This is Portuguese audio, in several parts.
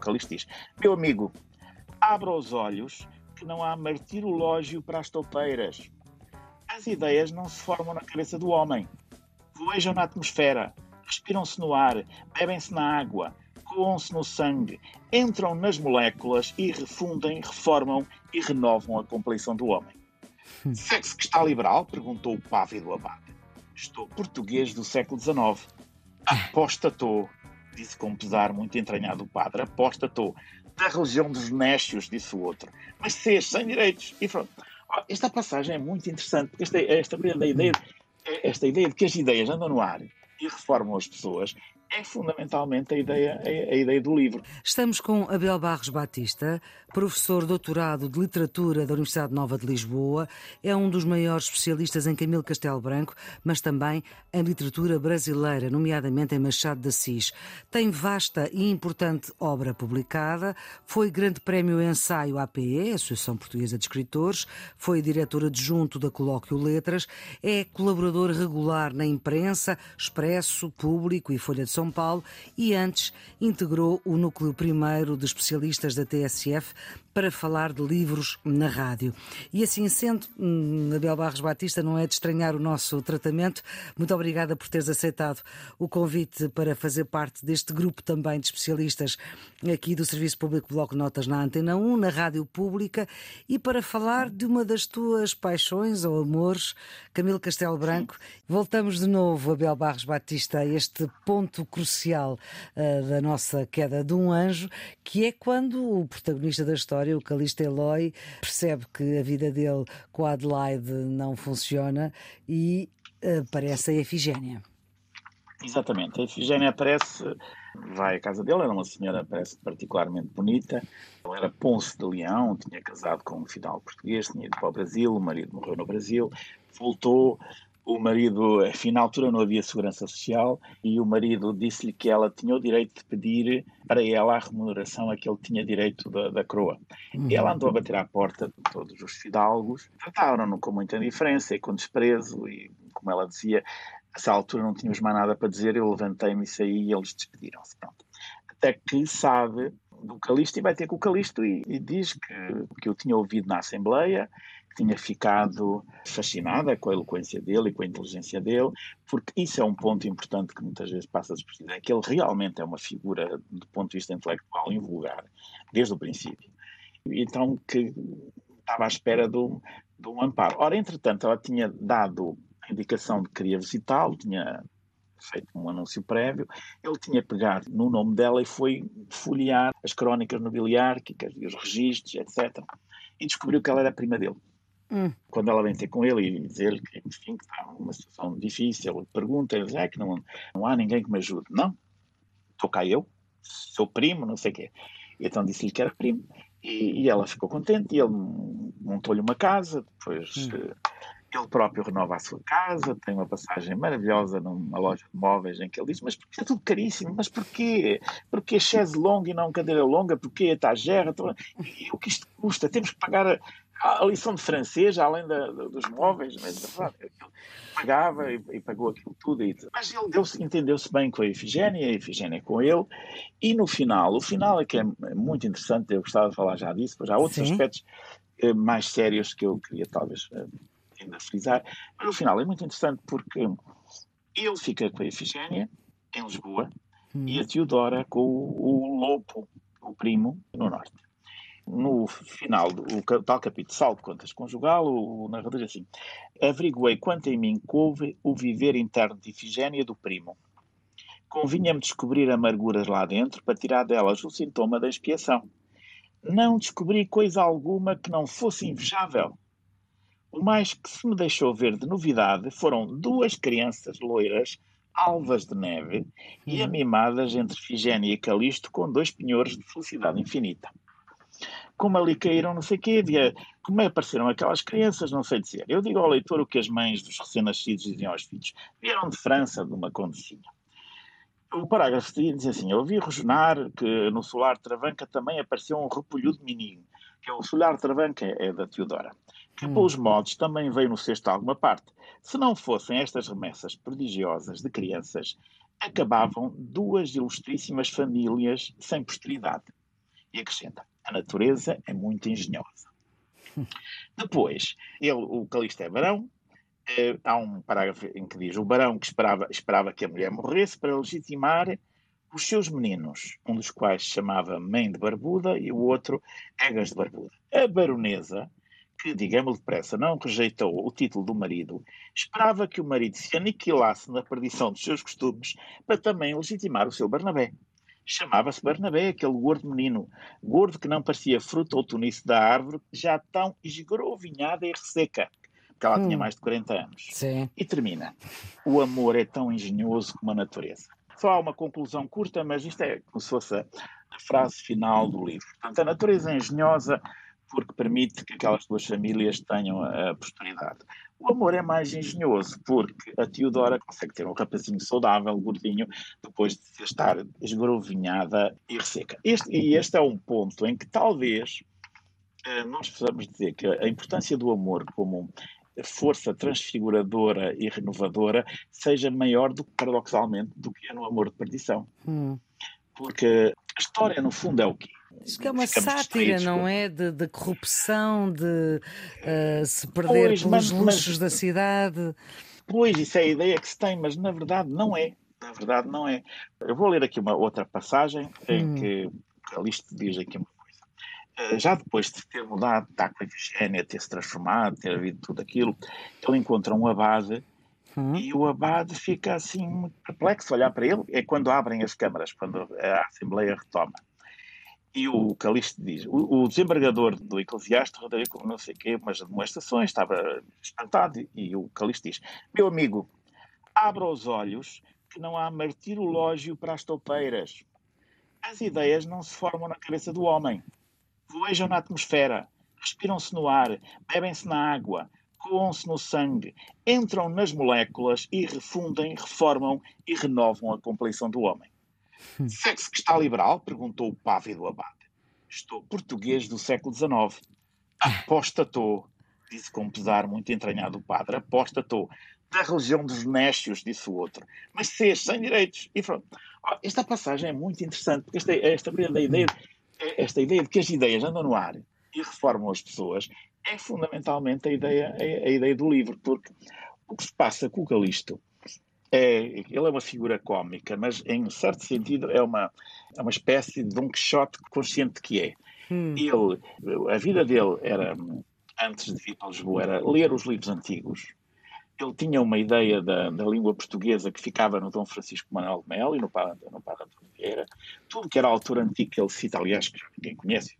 Calixto diz: Meu amigo, abra os olhos que não há martirológio para as toupeiras. As ideias não se formam na cabeça do homem. Voejam na atmosfera, respiram-se no ar, bebem-se na água, coam-se no sangue, entram nas moléculas e refundem, reformam e renovam a compleição do homem. Sexo que está liberal? perguntou o pávido abade. Estou português do século XIX. Apostatou, disse com pesar muito entranhado o padre. Apostatou. Da religião dos nécios, disse o outro. Mas se sem direitos. E pronto. Esta passagem é muito interessante, porque esta, esta, ideia, esta ideia de que as ideias andam no ar e reformam as pessoas é fundamentalmente a ideia, a, ideia do livro. Estamos com Abel Barros Batista, professor doutorado de Literatura da Universidade Nova de Lisboa, é um dos maiores especialistas em Camilo Castelo Branco, mas também em literatura brasileira, nomeadamente em Machado de Assis. Tem vasta e importante obra publicada, foi Grande Prémio Ensaio APE, Associação Portuguesa de Escritores, foi diretor adjunto da Colóquio Letras, é colaborador regular na imprensa, Expresso, Público e Folha de São são Paulo e antes integrou o núcleo primeiro de especialistas da TSF para falar de livros na rádio. E assim sendo, hum, Abel Barros Batista, não é de estranhar o nosso tratamento. Muito obrigada por teres aceitado o convite para fazer parte deste grupo também de especialistas aqui do Serviço Público Bloco Notas na Antena 1, na Rádio Pública, e para falar de uma das tuas paixões ou amores, Camilo Castelo Branco. Voltamos de novo, Abel Barros Batista, a este ponto crucial uh, da nossa queda de um anjo, que é quando o protagonista da história história, o Calista Eloy, percebe que a vida dele com a Adelaide não funciona e aparece a Efigénia. Exatamente, a Efigénia aparece, vai à casa dele, era uma senhora, parece particularmente bonita, ela era Ponce de Leão, tinha casado com um fidalgo português, tinha ido para o Brasil, o marido morreu no Brasil, voltou, o marido, enfim, na altura não havia segurança social e o marido disse-lhe que ela tinha o direito de pedir para ela a remuneração a que ele tinha direito da, da coroa. Uhum. Ela andou a bater à porta de todos os fidalgos, trataram-no com muita indiferença e com desprezo e, como ela dizia, nessa altura não tínhamos mais nada para dizer, eu levantei-me e saí e eles despediram-se. Até que sabe do Calixto e vai ter com o Calixto e, e diz que, que eu tinha ouvido na Assembleia tinha ficado fascinada com a eloquência dele e com a inteligência dele, porque isso é um ponto importante que muitas vezes passa despercebido, é que ele realmente é uma figura, do ponto de vista intelectual, invulgar, desde o princípio. Então, que estava à espera de um, de um amparo. Ora, entretanto, ela tinha dado a indicação de que queria visitá-lo, tinha feito um anúncio prévio, ele tinha pegado no nome dela e foi folhear as crónicas nobiliárquicas e os registros, etc. E descobriu que ela era prima dele. Hum. Quando ela vem ter com ele e dizer que, enfim, que está numa situação difícil, ele pergunta, ele diz, é que não, não há ninguém que me ajude. Não, estou cá eu, sou primo, não sei o quê. E então disse-lhe que era primo. E, e, ela ficou contente e ele montou-lhe uma casa, depois hum. Eh, ele próprio renova a sua casa, tem uma passagem maravilhosa numa loja de móveis em que ele diz, mas porque é tudo caríssimo, mas porquê? Porquê chaise longa e não cadeira longa? Porquê etagera? E o que isto custa? Temos que pagar a lição de francês, além da, dos móveis, mas pagava e, e, pagou aquilo tudo. E, mas ele entendeu-se bem com a Efigénia, a Efigénia com ele, e no final, o final é que é muito interessante, eu gostava de falar já disso, mas há outros Sim. aspectos eh, mais sérios que eu queria talvez eh, ainda frisar, mas no final é muito interessante porque ele fica com a Efigénia, em Lisboa, hum. e a Teodora com o, o Lopo, o primo, no Norte no final do tal capítulo Salto Contas Conjugal, o, o narrador diz assim: Averiguei quanto em mim couve o viver interno de Ifigénia do primo. Convinha-me descobrir amarguras lá dentro para tirar delas o sintoma da expiação. Não descobri coisa alguma que não fosse invejável. O mais que se me deixou ver de novidade foram duas crianças loiras, alvas de neve, e amimadas entre Figénia e Calisto com dois penhores de felicidade infinita como ali caíram, não sei o quê, havia, como é apareceram aquelas crianças, não sei dizer. Eu digo ao leitor o que as mães dos recém-nascidos diziam aos filhos. Vieram de França, de uma condecinha. O parágrafo diz assim: Eu ouvi rosnar que no solar Travanca também apareceu um repolhudo menino, que é o solar Travanca, é da Teodora, que hum. pelos modos também veio no cesto alguma parte. Se não fossem estas remessas prodigiosas de crianças, acabavam duas ilustríssimas famílias sem posteridade. E acrescenta: a natureza é muito engenhosa. Depois, ele, o Calixto é barão. Eh, há um parágrafo em que diz: o barão que esperava, esperava que a mulher morresse para legitimar os seus meninos, um dos quais se chamava Mãe de Barbuda e o outro Egas de Barbuda. A baronesa, que, digamos depressa, não rejeitou o título do marido, esperava que o marido se aniquilasse na perdição dos seus costumes para também legitimar o seu Barnabé. Chamava-se Barnabé, aquele gordo menino, gordo que não parecia fruto ou tunice da árvore, já tão esgrovinhada e resseca, porque ela hum. tinha mais de 40 anos. Sim. E termina. O amor é tão engenhoso como a natureza. Só há uma conclusão curta, mas isto é como se fosse a frase final do livro. Portanto, a natureza é engenhosa porque permite que aquelas duas famílias tenham a posteridade. O amor é mais engenhoso, porque a Teodora consegue ter um rapazinho saudável, gordinho, depois de estar esgrovinhada e resseca. Este, e este é um ponto em que talvez eh, nós possamos dizer que a importância do amor como força transfiguradora e renovadora seja maior do que, paradoxalmente, do que é no amor de perdição. Hum. Porque a história, no fundo, é o quê? Diz que é uma sátira, não é? De, de corrupção, de uh, se perder pois, pelos mas, luxos mas, da cidade. Pois, isso é a ideia que se tem, mas na verdade não é. Na verdade não é. Eu vou ler aqui uma outra passagem em hum. que Calixto diz aqui uma coisa. Uh, já depois de ter mudado, estar com a Efigénia, ter se transformado, ter havido tudo aquilo, ele encontra um abade Hum. E o abade fica assim muito perplexo olhar para ele. É quando abrem as câmaras, quando a Assembleia retoma. E o Calixto diz: o, o desembargador do Eclesiástico com não sei o quê, umas demonstrações, estava espantado. E o Calixto diz: Meu amigo, abra os olhos, que não há martirológio para as toupeiras. As ideias não se formam na cabeça do homem. Voejam na atmosfera, respiram-se no ar, bebem-se na água, coam-se no sangue, entram nas moléculas e refundem, reformam e renovam a compleição do homem. Sexo que está liberal? perguntou o pávido abade. Estou português do século XIX. Apostatou, disse com pesar muito entranhado o padre. Apostatou. Da religião dos nécios, disse o outro. Mas seja sem direitos. E pronto. Esta passagem é muito interessante, porque esta, esta, ideia, esta ideia de que as ideias andam no ar e reformam as pessoas é fundamentalmente a ideia, a, a ideia do livro, porque o que se passa com o Calisto é, ele é uma figura cómica, mas em certo sentido é uma, é uma espécie de Dom Quixote consciente que é. Hum. Ele, a vida dele era, antes de vir para Lisboa, era ler os livros antigos. Ele tinha uma ideia da, da língua portuguesa que ficava no Dom Francisco Manuel de Melo e no Padre, no Padre António Vieira. Tudo que era a altura antiga que ele cita, aliás, que ninguém conhece,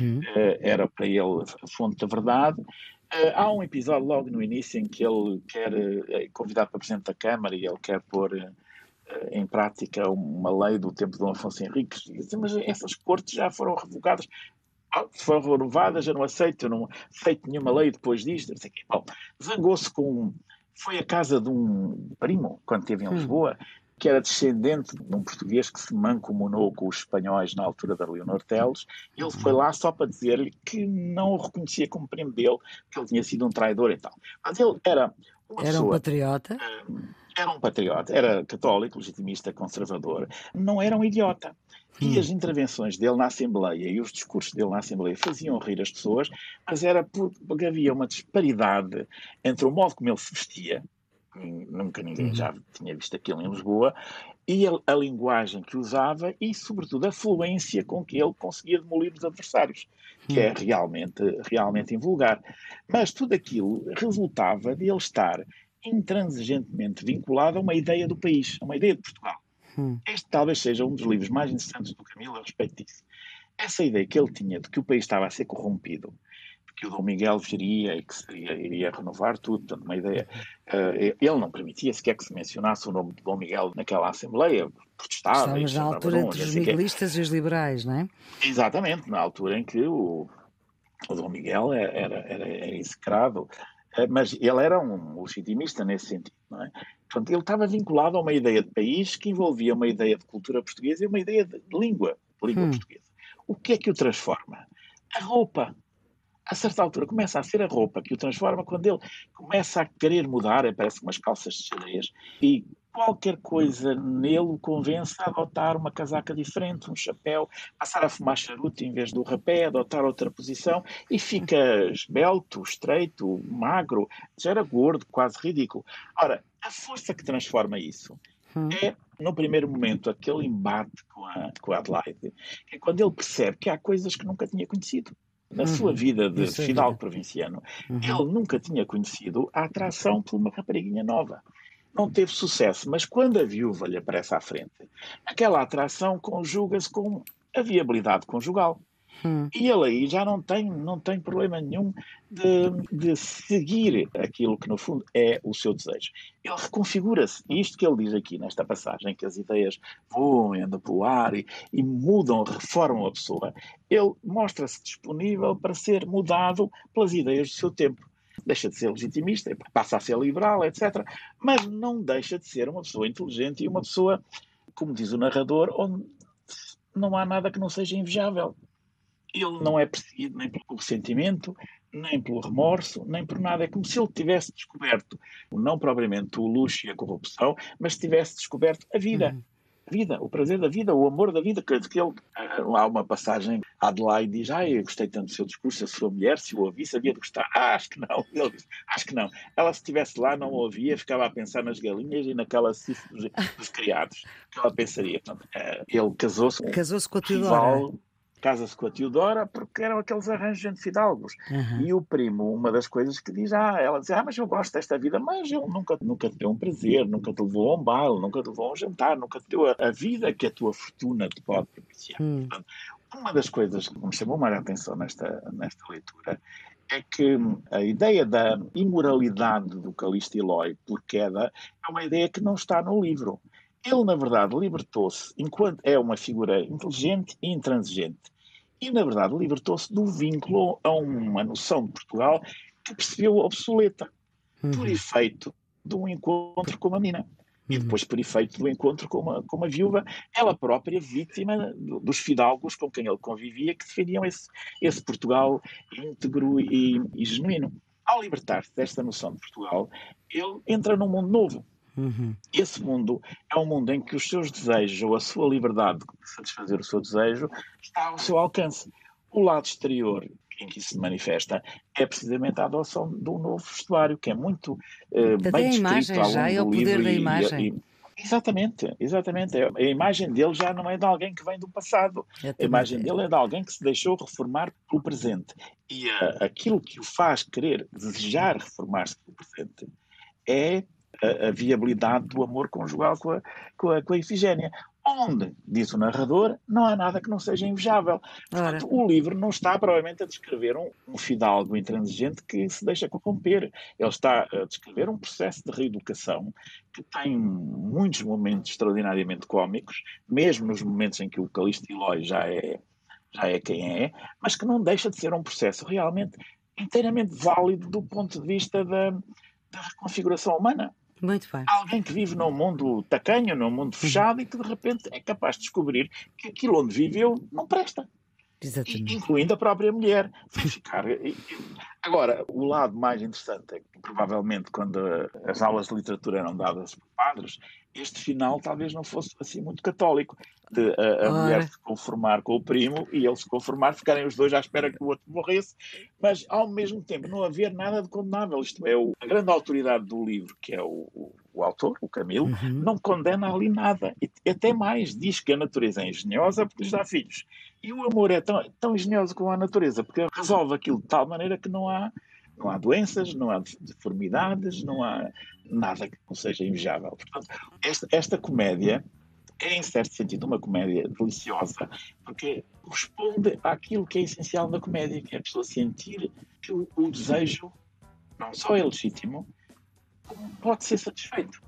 hum. Eh, era para ele a fonte da verdade. Uh, há um episódio logo no início em que ele quer, é convidado para Presidente da Câmara e ele quer pôr uh, em prática uma lei do tempo de Dom Afonso Henriques. Diz, mas essas cortes já foram revogadas. Ah, foram renovadas, eu não aceito, eu não aceito nenhuma lei depois disto. Bom, zangou-se com. Foi à casa de um primo, quando esteve em hum. Que era descendente de um português que se mancomunou com os espanhóis na altura da Leonor Teles. Ele foi lá só para dizer-lhe que não o reconhecia como primo dele, que ele tinha sido um traidor e tal. Mas ele era uma Era pessoa, um patriota? Era um patriota, era católico, legitimista, conservador. Não era um idiota. E as intervenções dele na Assembleia e os discursos dele na Assembleia faziam rir as pessoas, mas era porque havia uma disparidade entre o modo como ele se vestia, nunca ninguém uhum. já tinha visto aquilo em Lisboa, e a, a, linguagem que usava e, sobretudo, a fluência com que ele conseguia demolir os adversários, que é uhum. realmente, realmente invulgar. Mas tudo aquilo resultava de ele estar intransigentemente vinculado a uma ideia do país, a uma ideia de Portugal. Hum. Este talvez seja um dos livros mais interessantes do Camilo a respeito disso. Essa ideia que ele tinha de que o país estava a ser corrompido, que o Dom Miguel viria e que seria, iria renovar tudo, portanto, uma ideia. Uh, ele não permitia sequer que se mencionasse o nome de Dom Miguel naquela Assembleia, protestava. Estávamos na altura entre os miguelistas e os liberais, não é? Exatamente, na altura em que o, o Dom Miguel era, era, era execrado, uh, mas ele era um legitimista nesse sentido, não é? Portanto, ele estava vinculado a uma ideia de país que envolvia uma ideia de cultura portuguesa e uma ideia de língua, de língua hum. portuguesa. O que é que o transforma? A roupa a certa altura começa a ser a roupa que o transforma quando ele começa a querer mudar, parece umas calças de xadrez, e qualquer coisa nele o convence a adotar uma casaca diferente, um chapéu, passar a fumar charuto em vez do rapé, adotar outra posição e fica esbelto, estreito, magro, já era gordo, quase ridículo. Ora, a força que transforma isso hum. é, no primeiro momento, aquele embate com a, com a Adelaide, é quando ele percebe que há coisas que nunca tinha conhecido. Na uhum. sua vida de Isso fidalgo é provinciano, uhum. ele nunca tinha conhecido a atração por uma rapariguinha nova não teve sucesso, mas quando a viúva lhe aparece à frente, aquela atração conjuga-se com a viabilidade conjugal. Hum. E ele aí já não tem, não tem problema nenhum de, de seguir aquilo que, no fundo, é o seu desejo. Ele reconfigura-se. Isto que ele diz aqui, nesta passagem, que as ideias voam e andam pelo ar e, e mudam, reformam a pessoa, ele mostra-se disponível para ser mudado pelas ideias do seu tempo deixa de ser legitimista, passa a ser liberal, etc. Mas não deixa de ser uma pessoa inteligente e uma pessoa, como diz o narrador, onde não há nada que não seja invejável. Ele não é perseguido nem pelo ressentimento, nem pelo remorso, nem por nada. É como se ele tivesse descoberto, não propriamente o luxo e a corrupção, mas tivesse descoberto a vida. Uhum vida, o prazer da vida, o amor da vida, que, que ele, há uma passagem, Adelaide diz, ah, eu gostei tanto do seu discurso, a sua mulher, se o ouvi, sabia de gostar. Ah, acho que não. Ele diz, acho que não. Ela, se estivesse lá, não o ouvia, ficava a pensar nas galinhas e naquela cifra dos, dos criados. que ela pensaria? Portanto, eh, ele casou-se casou-se com a Teodora casa-se com a Teodora porque eram aqueles arranjos entre fidalgos. Uhum. E o primo, uma das coisas que diz, ah, ela diz, ah, mas eu gosto desta vida, mas ele nunca, nunca te deu um prazer, nunca te levou a um baile, nunca te levou a um jantar, nunca te deu a, a vida que a tua fortuna te pode propiciar. Uhum. Uma das coisas que me chamou mais a atenção nesta, nesta leitura é que a ideia da imoralidade do Calixto Eloy por queda é uma ideia que não está no livro. Ele, na verdade, libertou-se enquanto é uma figura inteligente e intransigente. E, na verdade, libertou-se do vínculo a uma noção de Portugal que percebeu obsoleta, uhum. por efeito de um encontro com uma menina. E uhum. depois, por efeito do encontro com uma, com uma viúva, ela própria vítima dos fidalgos com quem ele convivia, que defendiam esse, esse Portugal íntegro e, e genuíno. Ao libertar-se desta noção de Portugal, ele entra num mundo novo Uhum. Esse mundo é um mundo em que os seus desejos ou a sua liberdade de satisfazer o seu desejo está ao seu alcance. O lado exterior em que isso se manifesta é precisamente a adoção de um novo vestuário, que é muito eh, bem descrito imagem, ao já é o poder da imagem. E, exatamente, exatamente. A imagem dele já não é de alguém que vem do passado. A imagem dele é de alguém que se deixou reformar pelo presente. E uh, aquilo que o faz querer, desejar reformar-se pelo presente, é a, a viabilidade do amor conjugal com a, com a, com a Ifigénia. Onde, diz o narrador, não há nada que não seja invejável. Portanto, o livro não está, provavelmente, a descrever um, um fidalgo intransigente que se deixa corromper. Ele está a descrever um processo de reeducação que tem muitos momentos extraordinariamente cómicos, mesmo nos momentos em que o Calixto Eloy já é, já é quem é, mas que não deixa de ser um processo realmente inteiramente válido do ponto de vista da, da reconfiguração humana. Muito bem. Alguém que vive num mundo tacanho, num mundo fechado e que de repente é capaz de descobrir que aquilo onde viveu não presta. Exatamente. Incluindo a própria mulher. Ficar... Agora, o lado mais interessante é que, provavelmente, quando as aulas de literatura eram dadas por padres, este final talvez não fosse assim muito católico, de a, a mulher se conformar com o primo e ele se conformar, ficarem os dois à espera que o outro morresse, mas ao mesmo tempo não haver nada de condenável. Isto é, o, a grande autoridade do livro, que é o, o, o autor, o Camilo, uhum. não condena ali nada. E até mais, diz que a natureza é engenhosa porque lhes dá filhos. E o amor é tão, tão engenhoso como a natureza, porque resolve aquilo de tal maneira que não há não há doenças, não há deformidades, não há nada que não seja invejável. Portanto, esta, esta comédia é, em certo sentido, uma comédia deliciosa, porque responde àquilo que é essencial na comédia, que é a pessoa sentir que o, o desejo não só é legítimo, como pode ser satisfeito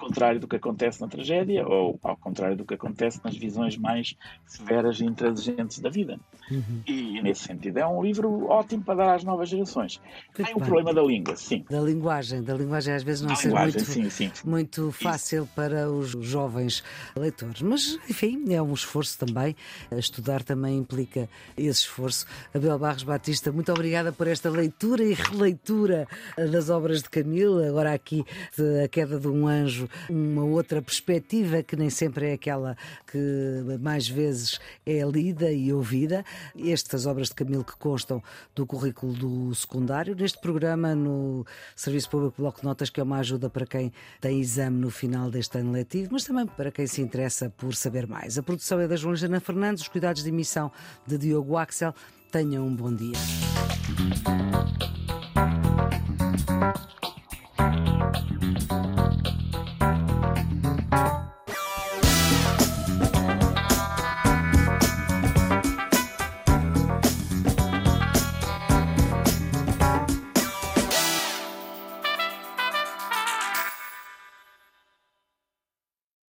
contrário do que acontece na tragédia ou ao contrário do que acontece nas visões mais severas e intransigentes da vida. Uhum. E, nesse sentido, é um livro ótimo para dar às novas gerações. Tem o problema da língua, sim. Da linguagem, da linguagem às vezes não ser muito, sim, sim. muito fácil Isso. para os jovens leitores. Mas, enfim, é um esforço também. Estudar também implica esse esforço. Abel Barros Batista, muito obrigada por esta leitura e releitura das obras de Camilo. Agora aqui, A Queda de um Anjo uma outra perspectiva que nem sempre é aquela que mais vezes é lida e ouvida. Estas obras de Camilo que constam do currículo do secundário, neste programa no Serviço Público Bloco de Notas, que é uma ajuda para quem tem exame no final deste ano letivo, mas também para quem se interessa por saber mais. A produção é da Joana Fernandes, os cuidados de emissão de Diogo Axel. Tenham um bom dia.